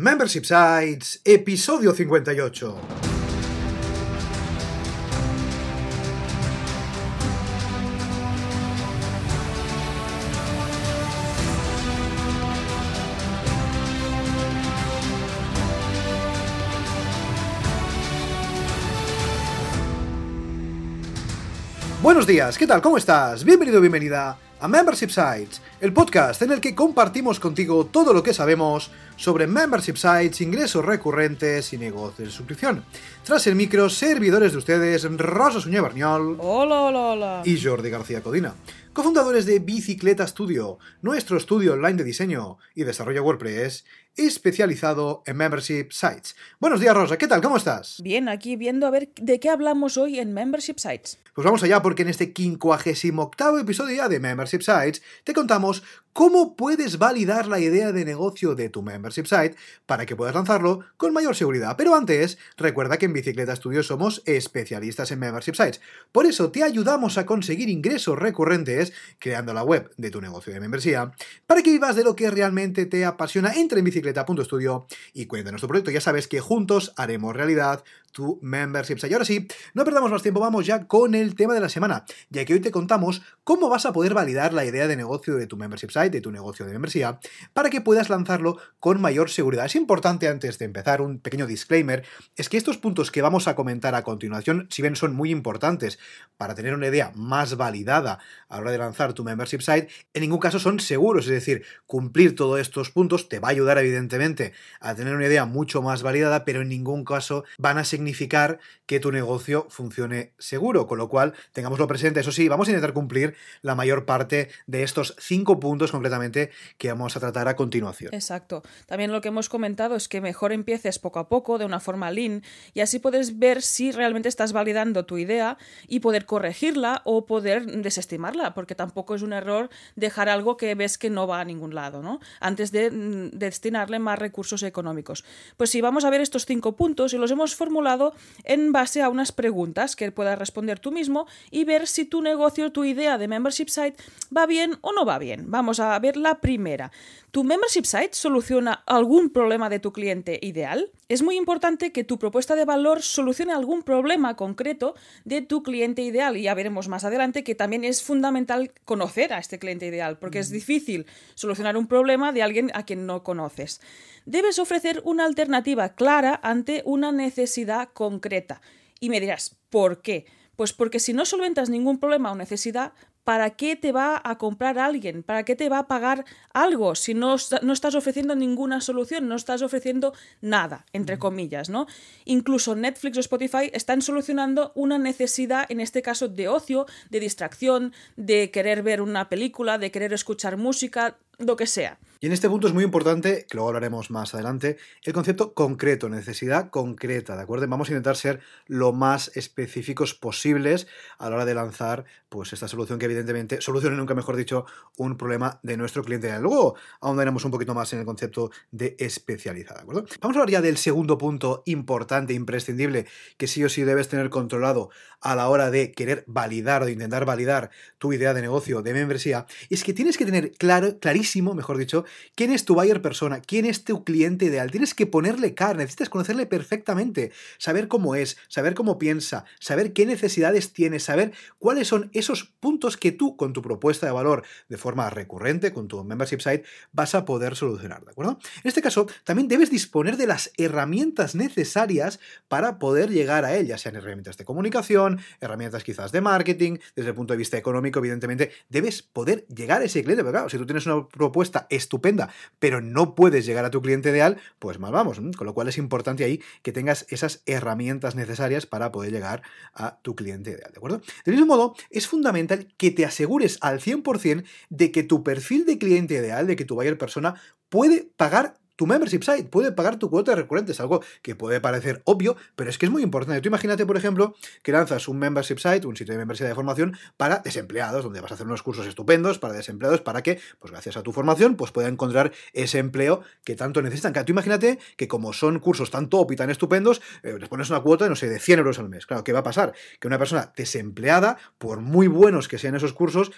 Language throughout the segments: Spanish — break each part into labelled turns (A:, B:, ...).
A: Membership Sites, episodio 58. Buenos días, ¿qué tal? ¿Cómo estás? Bienvenido, bienvenida a Membership Sites, el podcast en el que compartimos contigo todo lo que sabemos sobre membership sites, ingresos recurrentes y negocios de suscripción. Tras el micro, servidores de ustedes, Rosa Suñé Barniol
B: Hola, hola, hola.
A: y Jordi García Codina, cofundadores de Bicicleta Studio, nuestro estudio online de diseño y desarrollo WordPress especializado en membership sites. Buenos días, Rosa, ¿qué tal? ¿Cómo estás?
B: Bien, aquí viendo a ver de qué hablamos hoy en Membership Sites.
A: Pues vamos allá porque en este 58 episodio ya de Membership Sites te contamos cómo puedes validar la idea de negocio de tu membership site para que puedas lanzarlo con mayor seguridad. Pero antes, recuerda que en Bicicleta Studio somos especialistas en membership sites. Por eso te ayudamos a conseguir ingresos recurrentes creando la web de tu negocio de membresía para que vivas de lo que realmente te apasiona. Entra en bicicleta.studio y cuéntanos tu proyecto. Ya sabes que juntos haremos realidad tu membership. Y ahora sí, no perdamos más tiempo, vamos ya con el tema de la semana, ya que hoy te contamos cómo vas a poder validar la idea de negocio de tu membership site, de tu negocio de membresía, para que puedas lanzarlo con mayor seguridad. Es importante antes de empezar un pequeño disclaimer, es que estos puntos que vamos a comentar a continuación, si bien son muy importantes para tener una idea más validada a la hora de lanzar tu membership site, en ningún caso son seguros, es decir, cumplir todos estos puntos te va a ayudar evidentemente a tener una idea mucho más validada, pero en ningún caso van a significar que tu negocio funcione seguro, con lo cual tengámoslo presente. Eso sí, vamos a intentar cumplir la mayor parte de estos cinco puntos concretamente que vamos a tratar a continuación.
B: Exacto. También lo que hemos comentado es que mejor empieces poco a poco, de una forma lean, y así puedes ver si realmente estás validando tu idea y poder corregirla o poder desestimarla, porque tampoco es un error dejar algo que ves que no va a ningún lado, ¿no? Antes de mm, más recursos económicos. Pues sí, vamos a ver estos cinco puntos y los hemos formulado en base a unas preguntas que puedas responder tú mismo y ver si tu negocio, tu idea de membership site va bien o no va bien. Vamos a ver la primera. ¿Tu membership site soluciona algún problema de tu cliente ideal? Es muy importante que tu propuesta de valor solucione algún problema concreto de tu cliente ideal y ya veremos más adelante que también es fundamental conocer a este cliente ideal porque es difícil solucionar un problema de alguien a quien no conoces. Debes ofrecer una alternativa clara ante una necesidad concreta. Y me dirás, ¿por qué? Pues porque si no solventas ningún problema o necesidad, ¿para qué te va a comprar alguien? ¿Para qué te va a pagar algo si no, no, estás ofreciendo ninguna solución? No estás ofreciendo nada, entre comillas, ¿no? Incluso Netflix o Spotify están solucionando una necesidad, en este caso de ocio, de distracción, de querer ver una película, de querer escuchar música, lo que sea.
A: Y en este punto es muy importante, que luego hablaremos más adelante, el concepto concreto, necesidad concreta, ¿de acuerdo? Vamos a intentar ser lo más específicos posibles a la hora de lanzar pues esta solución que evidentemente solucione, nunca mejor dicho, un problema de nuestro cliente. Luego ahondaremos un poquito más en el concepto de especializada, ¿de acuerdo? Vamos a hablar ya del segundo punto importante, imprescindible, que sí o sí debes tener controlado a la hora de querer validar o de intentar validar tu idea de negocio, de membresía, es que tienes que tener claro, clarísimo, mejor dicho, quién es tu buyer persona, quién es tu cliente ideal. Tienes que ponerle cara, necesitas conocerle perfectamente, saber cómo es, saber cómo piensa, saber qué necesidades tiene, saber cuáles son esos puntos que tú con tu propuesta de valor de forma recurrente, con tu membership site, vas a poder solucionar, ¿de acuerdo? En este caso, también debes disponer de las herramientas necesarias para poder llegar a él, ya sean herramientas de comunicación, herramientas quizás de marketing, desde el punto de vista económico, evidentemente, debes poder llegar a ese cliente, pero claro, si tú tienes una propuesta estupenda, pero no puedes llegar a tu cliente ideal, pues mal vamos. Con lo cual es importante ahí que tengas esas herramientas necesarias para poder llegar a tu cliente ideal, ¿de acuerdo? Del mismo modo, es fundamental que te asegures al 100% de que tu perfil de cliente ideal, de que tu buyer persona puede pagar tu membership site puede pagar tu cuota de recurrentes, algo que puede parecer obvio, pero es que es muy importante. Tú imagínate, por ejemplo, que lanzas un membership site, un sitio de membresía de formación para desempleados, donde vas a hacer unos cursos estupendos para desempleados para que, pues gracias a tu formación, pues puedan encontrar ese empleo que tanto necesitan. Tú imagínate que como son cursos tan top y tan estupendos, eh, les pones una cuota, no sé, de 100 euros al mes. Claro, ¿qué va a pasar? Que una persona desempleada, por muy buenos que sean esos cursos,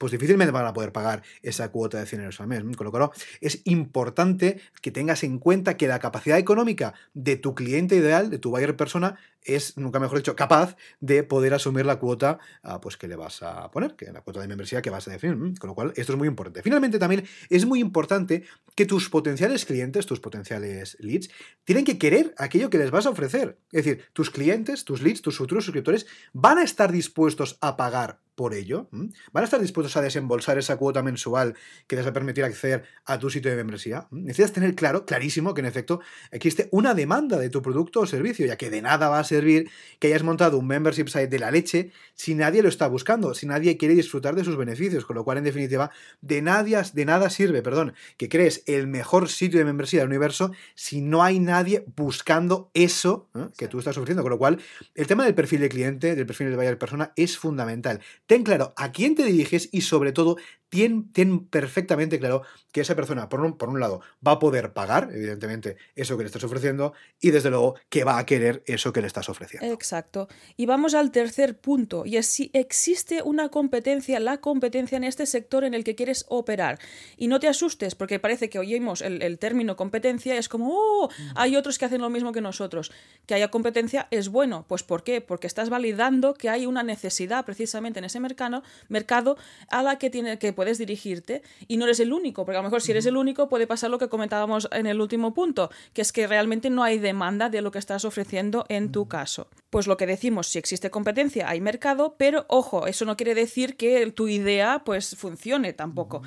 A: pues difícilmente van a poder pagar esa cuota de 100 euros al mes. Con lo cual es importante que tengas en cuenta que la capacidad económica de tu cliente ideal, de tu buyer persona, es, nunca mejor dicho, capaz de poder asumir la cuota ah, pues, que le vas a poner, que la cuota de membresía que vas a definir. Con lo cual, esto es muy importante. Finalmente, también es muy importante que tus potenciales clientes, tus potenciales leads, tienen que querer aquello que les vas a ofrecer. Es decir, tus clientes, tus leads, tus futuros suscriptores van a estar dispuestos a pagar por ello, van a estar dispuestos a desembolsar esa cuota mensual que les va a permitir acceder a tu sitio de membresía. Necesitas tener claro, clarísimo, que en efecto existe una demanda de tu producto o servicio, ya que de nada va a servir que hayas montado un membership site de la leche si nadie lo está buscando, si nadie quiere disfrutar de sus beneficios, con lo cual, en definitiva, de, nadie, de nada sirve, perdón, que crees el mejor sitio de membresía del universo si no hay nadie buscando eso que tú estás ofreciendo, con lo cual, el tema del perfil de cliente, del perfil de buyer persona, es fundamental ten claro a quién te diriges y sobre todo ten, perfectamente claro que esa persona, por un, por un, lado, va a poder pagar, evidentemente, eso que le estás ofreciendo y desde luego que va a querer eso que le estás ofreciendo.
B: Exacto. Y vamos al tercer punto, y es si existe una competencia, la competencia en este sector en el que quieres operar. Y no te asustes, porque parece que oímos el, el término competencia, es como, oh, hay otros que hacen lo mismo que nosotros. Que haya competencia es bueno. Pues ¿por qué? Porque estás validando que hay una necesidad precisamente en ese mercado, mercado a la que, tiene, que puedes dirigirte y no eres el único, porque a lo mejor si eres el único puede pasar lo que comentábamos en el último punto, que es que realmente no hay demanda de lo que estás ofreciendo en tu caso. Pues lo que decimos, si existe competencia, hay mercado, pero ojo, eso no quiere decir que tu idea pues funcione tampoco.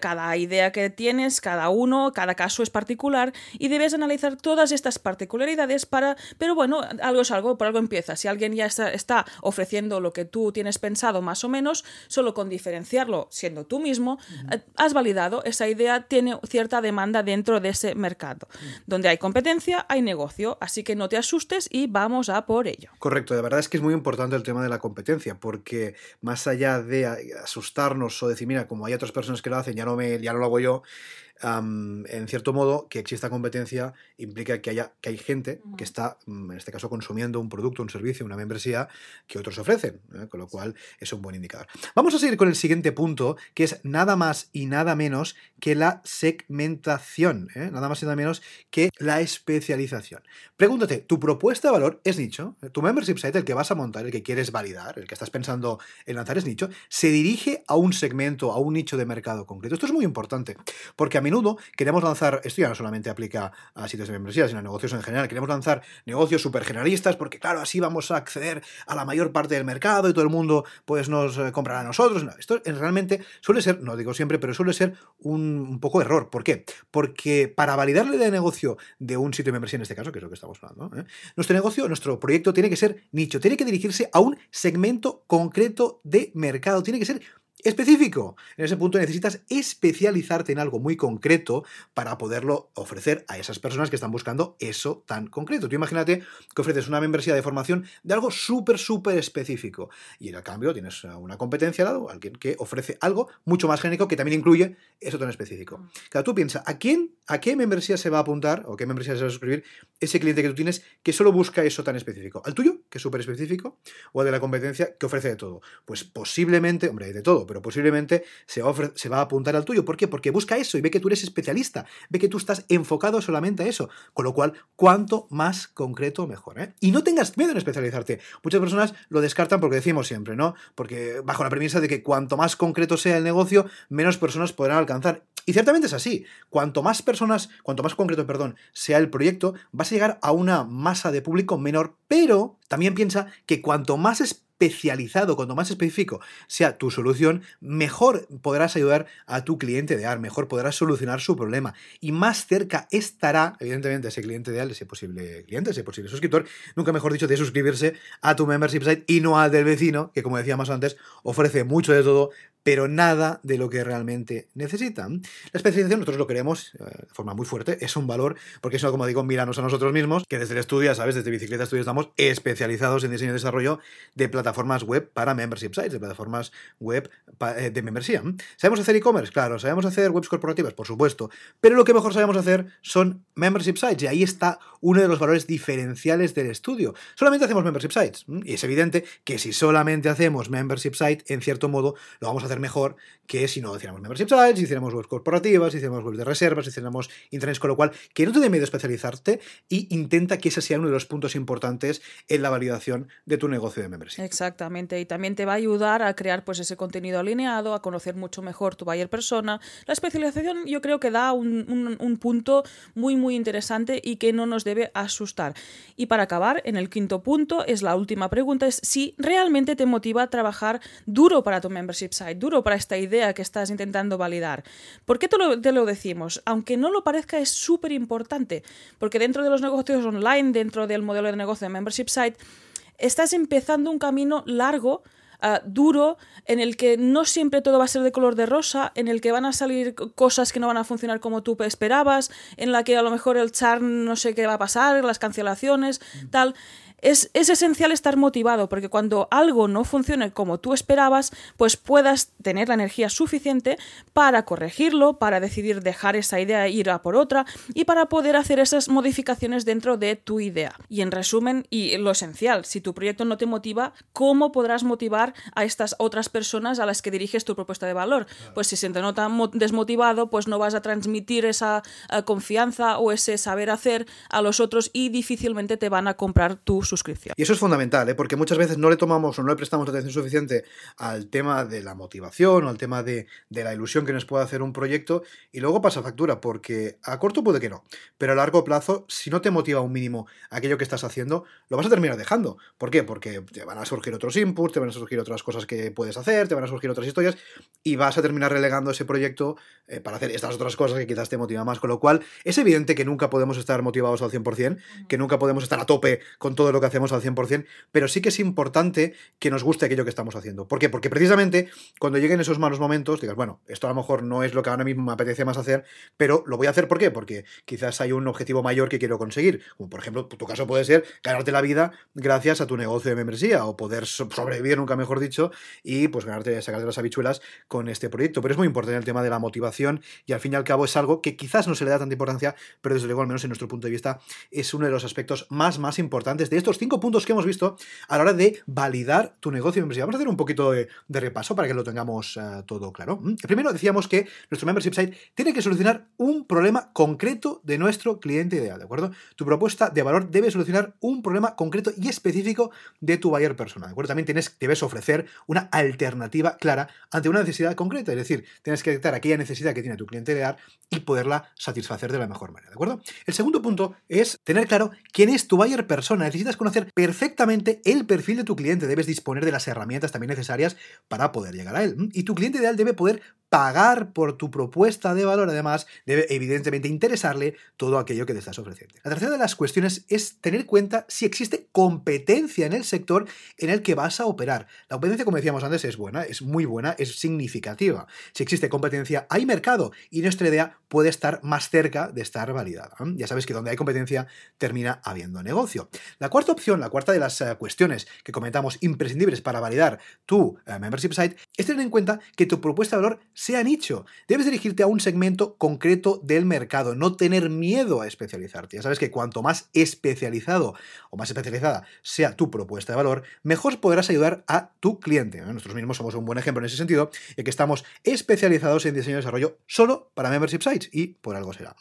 B: Cada idea que tienes, cada uno, cada caso es particular y debes analizar todas estas particularidades para, pero bueno, algo es algo, por algo empieza. Si alguien ya está, está ofreciendo lo que tú tienes pensado más o menos, solo con diferenciarlo siendo tú mismo, eh, has validado, esa idea tiene cierta demanda dentro de ese mercado. Donde hay competencia, hay negocio, así que no te asustes y vamos a por ello.
A: Correcto, de verdad es que es muy importante el tema de la competencia, porque más allá de asustarnos o decir, mira, como hay otras personas que lo hacen, ya no, me, ya no lo hago yo, en cierto modo, que exista competencia implica que, haya, que hay gente que está, mm, en este caso, consumiendo un producto, un servicio, una membresía que otros ofrecen, ¿eh? con lo cual es un buen indicador. Vamos a seguir con el siguiente punto, que es nada más y nada menos que la segmentación, ¿eh? nada más y nada menos que la especialización. Pregúntate, ¿tu propuesta de valor es nicho? ¿Tu membership site, el que vas a montar, el que quieres validar, el que estás pensando en lanzar es nicho? ¿Se dirige a un segmento, a un nicho de mercado concreto? Esto es muy importante, porque a mí menudo queremos lanzar, esto ya no solamente aplica a sitios de membresía, sino a negocios en general, queremos lanzar negocios súper generalistas porque claro, así vamos a acceder a la mayor parte del mercado y todo el mundo pues nos eh, comprará a nosotros. esto realmente suele ser, no digo siempre, pero suele ser un, poco error. ¿Por qué? Porque para validarle de negocio de un sitio de membresía en este caso, que es lo que estamos hablando, ¿eh? nuestro negocio, nuestro proyecto tiene que ser nicho, tiene que dirigirse a un segmento concreto de mercado, tiene que ser específico. En ese punto necesitas especializarte en algo muy concreto para poderlo ofrecer a esas personas que están buscando eso tan concreto. Tú imagínate que ofreces una membresía de formación de algo súper, súper específico y en el cambio tienes una competencia al lado, alguien que ofrece algo mucho más genérico que también incluye eso tan específico. Mm. Claro, tú piensas, ¿a quién, a qué membresía se va a apuntar o qué membresía se va a suscribir ese cliente que tú tienes que solo busca eso tan específico? ¿Al tuyo, que es súper específico? ¿O al de la competencia que ofrece de todo? Pues posiblemente, hombre, de todo, pero posiblemente se va, a se va a apuntar al tuyo. ¿Por qué? Porque busca eso y ve que tú eres especialista, ve que tú estás enfocado solamente a eso. Con lo cual, cuanto más concreto, mejor. ¿eh? Y no tengas miedo en especializarte. Muchas personas lo descartan porque decimos siempre, ¿no? Porque bajo la premisa de que cuanto más concreto sea el negocio, menos personas podrán alcanzar. Y ciertamente es así. Cuanto más personas, cuanto más concreto, perdón, sea el proyecto, vas a llegar a una masa de público menor, pero también piensa que cuanto más especializado, cuanto más específico sea tu solución, mejor podrás ayudar a tu cliente ideal, mejor podrás solucionar su problema. Y más cerca estará, evidentemente, ese cliente ideal, ese posible cliente, ese posible suscriptor, nunca mejor dicho, de suscribirse a tu membership site y no al del vecino, que como decíamos antes, ofrece mucho de todo, pero nada de lo que realmente necesitan. La especialización nosotros lo queremos eh, de forma muy fuerte, es un valor, porque eso, como digo, miranos a nosotros mismos, que desde el estudio, sabes, desde Bicicleta Estudio estamos especializados en diseño y desarrollo de plataformas web para membership sites, de plataformas web eh, de membresía. ¿Sabemos hacer e-commerce? Claro. ¿Sabemos hacer webs corporativas? Por supuesto. Pero lo que mejor sabemos hacer son membership sites, y ahí está uno de los valores diferenciales del estudio. Solamente hacemos membership sites, y es evidente que si solamente hacemos membership site, en cierto modo, lo vamos a hacer mejor que si no hiciéramos membership sites, si hiciéramos webs corporativas, si hiciéramos webs de reservas, si hiciéramos internet, con lo cual, que no te dé miedo especializarte y intenta que ese sea uno de los puntos importantes en la validación de tu negocio de membership.
B: Exactamente, y también te va a ayudar a crear pues ese contenido alineado, a conocer mucho mejor tu buyer persona. La especialización yo creo que da un, un punto muy muy interesante y que no nos debe asustar. Y para acabar, en el quinto punto es la última pregunta, es si realmente te motiva a trabajar duro para tu membership site, duro para esta idea que estás intentando validar. ¿Por qué te lo, te lo decimos? Aunque no lo parezca, es súper importante, porque dentro de los negocios online, dentro del modelo de negocio de membership site, estás empezando un camino largo Uh, duro, en el que no siempre todo va a ser de color de rosa, en el que van a salir cosas que no van a funcionar como tú esperabas, en la que a lo mejor el charm no sé qué va a pasar, las cancelaciones, tal es, esencial estar motivado, porque cuando algo no funcione como tú esperabas, pues puedas tener la energía suficiente para corregirlo, para decidir dejar esa idea e ir a por otra y para poder hacer esas modificaciones dentro de tu idea. Y en resumen, y lo esencial, si tu proyecto no te motiva, ¿cómo podrás motivar a estas otras personas a las que diriges tu propuesta de valor? Pues si se te nota desmotivado, pues no vas a transmitir esa eh, confianza o ese saber hacer a los otros y difícilmente te van a comprar tu suscripción.
A: Y eso es fundamental, ¿eh? porque muchas veces no le tomamos o no le prestamos atención suficiente al tema de la motivación o al tema de, de la ilusión que nos puede hacer un proyecto y luego pasa factura, porque a corto puede que no, pero a largo plazo, si no te motiva un mínimo aquello que estás haciendo, lo vas a terminar dejando. ¿Por qué? Porque te van a surgir otros inputs, te van a surgir otras cosas que puedes hacer, te van a surgir otras historias y vas a terminar relegando ese proyecto eh, para hacer estas otras cosas que quizás te motivan más. Con lo cual, es evidente que nunca podemos estar motivados al 100%, que nunca podemos estar a tope con todo lo que hacemos al 100%, pero sí que es importante que nos guste aquello que estamos haciendo. ¿Por qué? Porque precisamente cuando lleguen esos malos momentos, digas, bueno, esto a lo mejor no es lo que ahora mismo me apetece más hacer, pero lo voy a hacer ¿por qué? Porque quizás hay un objetivo mayor que quiero conseguir. Como por ejemplo, tu caso puede ser ganarte la vida gracias a tu negocio de membresía o poder sobrevivir, nunca mejor dicho, y pues ganarte, sacarte las habichuelas con este proyecto. Pero es muy importante el tema de la motivación y al fin y al cabo es algo que quizás no se le da tanta importancia, pero desde luego, al menos en nuestro punto de vista, es uno de los aspectos más, más importantes de estos cinco puntos que hemos visto a la hora de validar tu negocio de membresía. Vamos a hacer un poquito de, repaso para que lo tengamos eh, todo claro. Primero decíamos que nuestro membership site tiene que solucionar un problema concreto de nuestro cliente ideal, ¿de acuerdo? Tu propuesta de valor debe solucionar un problema concreto y específico de tu buyer persona, ¿de acuerdo? También tienes, debes ofrecer una alternativa clara ante una necesidad concreta, es decir, tienes que detectar aquella necesidad que tiene tu cliente ideal y poderla satisfacer de la mejor manera, ¿de acuerdo? El segundo punto es tener claro quién es tu buyer persona. Necesitas conocer perfectamente el perfil de tu cliente. Debes disponer de las herramientas también necesarias para poder llegar a él. Y tu cliente ideal debe poder pagar por tu propuesta de valor. Además, debe evidentemente interesarle todo aquello que te estás ofreciendo. La tercera de las cuestiones es tener cuenta si existe competencia en el sector en el que vas a operar. La competencia, como decíamos antes, es buena, es muy buena, es significativa. Si existe competencia, hay mercado y nuestra idea puede estar más cerca de estar validada. Ya sabes que donde hay competencia termina habiendo negocio. La cuarta opción, la cuarta de las eh, cuestiones que comentamos imprescindibles para validar tu eh, membership site es tener en cuenta que tu propuesta de valor sea nicho. Debes dirigirte a un segmento concreto del mercado, no tener miedo a especializarte. Ya sabes que cuanto más especializado o más especializada sea tu propuesta de valor, mejor podrás ayudar a tu cliente. Nosotros mismos somos un buen ejemplo en ese sentido, ya que estamos especializados en diseño y desarrollo solo para membership sites y por algo será.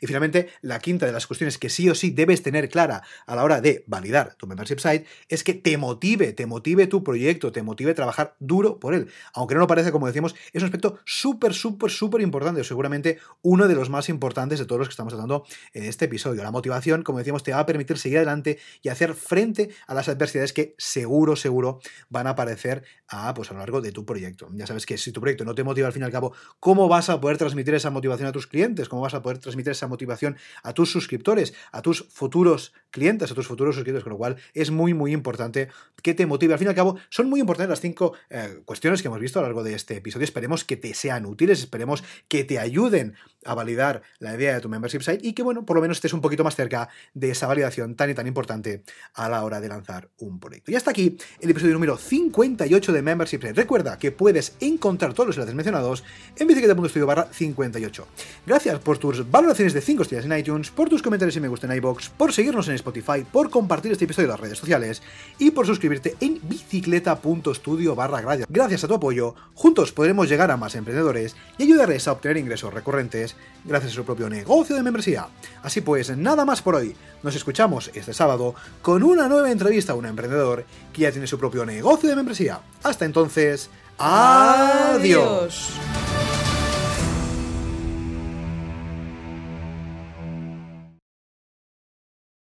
A: Y finalmente, la quinta de las cuestiones que sí o sí debes tener clara a la hora de validar tu membership site es que te motive, te motive tu proyecto, te motive trabajar duro por él. Aunque no lo parece, como decimos, es un aspecto súper, súper, súper importante, seguramente uno de los más importantes de todos los que estamos tratando en este episodio. La motivación, como decíamos, te va a permitir seguir adelante y hacer frente a las adversidades que seguro, seguro van a aparecer a, pues, a lo largo de tu proyecto. Ya sabes que si tu proyecto no te motiva al fin y al cabo, ¿cómo vas a poder transmitir esa motivación a tus clientes? ¿Cómo vas a poder transmitir esa motivación a tus suscriptores, a tus futuros clientes, a tus futuros suscriptores? Con lo cual, es muy, muy importante que te motive. Al fin y al cabo, son muy importantes las cinco eh, cuestiones que hemos visto a lo largo de este episodio. Esperemos que sean útiles, esperemos que te ayuden a validar la idea de tu membership site y que, bueno, por lo menos estés un poquito más cerca de esa validación tan y tan importante a la hora de lanzar un proyecto. Y hasta aquí el episodio número 58 de Membership Site. Recuerda que puedes encontrar todos los enlaces mencionados en bicicleta.studio barra 58. Gracias por tus valoraciones de 5 estrellas en iTunes, por tus comentarios y me gusta en iBox, por seguirnos en Spotify, por compartir este episodio en las redes sociales y por suscribirte en bicicleta.studio barra Gracias a tu apoyo, juntos podremos llegar a más emprendedores y ayudarles a obtener ingresos recurrentes gracias a su propio negocio de membresía. Así pues, nada más por hoy. Nos escuchamos este sábado con una nueva entrevista a un emprendedor que ya tiene su propio negocio de membresía. Hasta entonces, adiós.